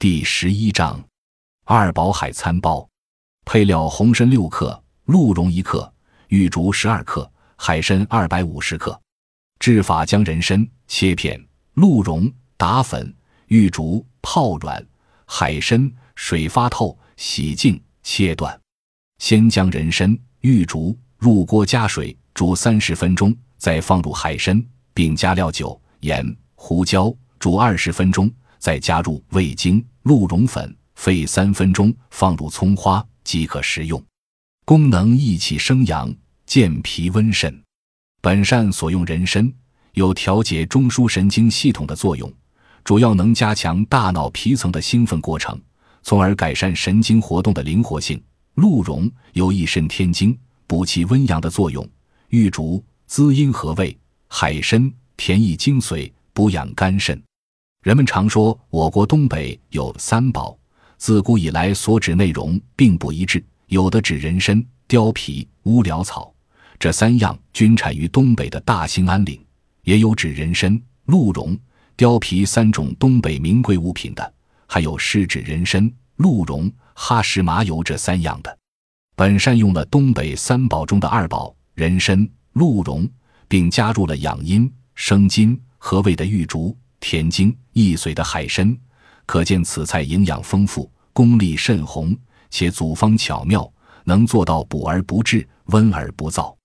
第十一章，二宝海餐包，配料：红参六克，鹿茸一克，玉竹十二克，海参二百五十克。制法：将人参切片，鹿茸打粉，玉竹泡软，海参水发透，洗净切断。先将人参、玉竹入锅加水煮三十分钟，再放入海参，并加料酒、盐、胡椒煮二十分钟，再加入味精、鹿茸粉，沸三分钟，放入葱花即可食用。功能：益气生阳，健脾温肾。本膳所用人参有调节中枢神经系统的作用，主要能加强大脑皮层的兴奋过程，从而改善神经活动的灵活性。鹿茸有益肾添精、补气温阳的作用；玉竹滋阴和胃；海参甜益精髓、补养肝肾。人们常说我国东北有三宝，自古以来所指内容并不一致，有的指人参、貂皮、乌蓼草，这三样均产于东北的大兴安岭；也有指人参、鹿茸、貂皮三种东北名贵物品的，还有是指人参、鹿茸。哈什麻油这三样的，本膳用了东北三宝中的二宝人参、鹿茸，并加入了养阴生津和胃的玉竹、甜精易髓的海参，可见此菜营养丰富，功力甚宏，且组方巧妙，能做到补而不滞，温而不燥。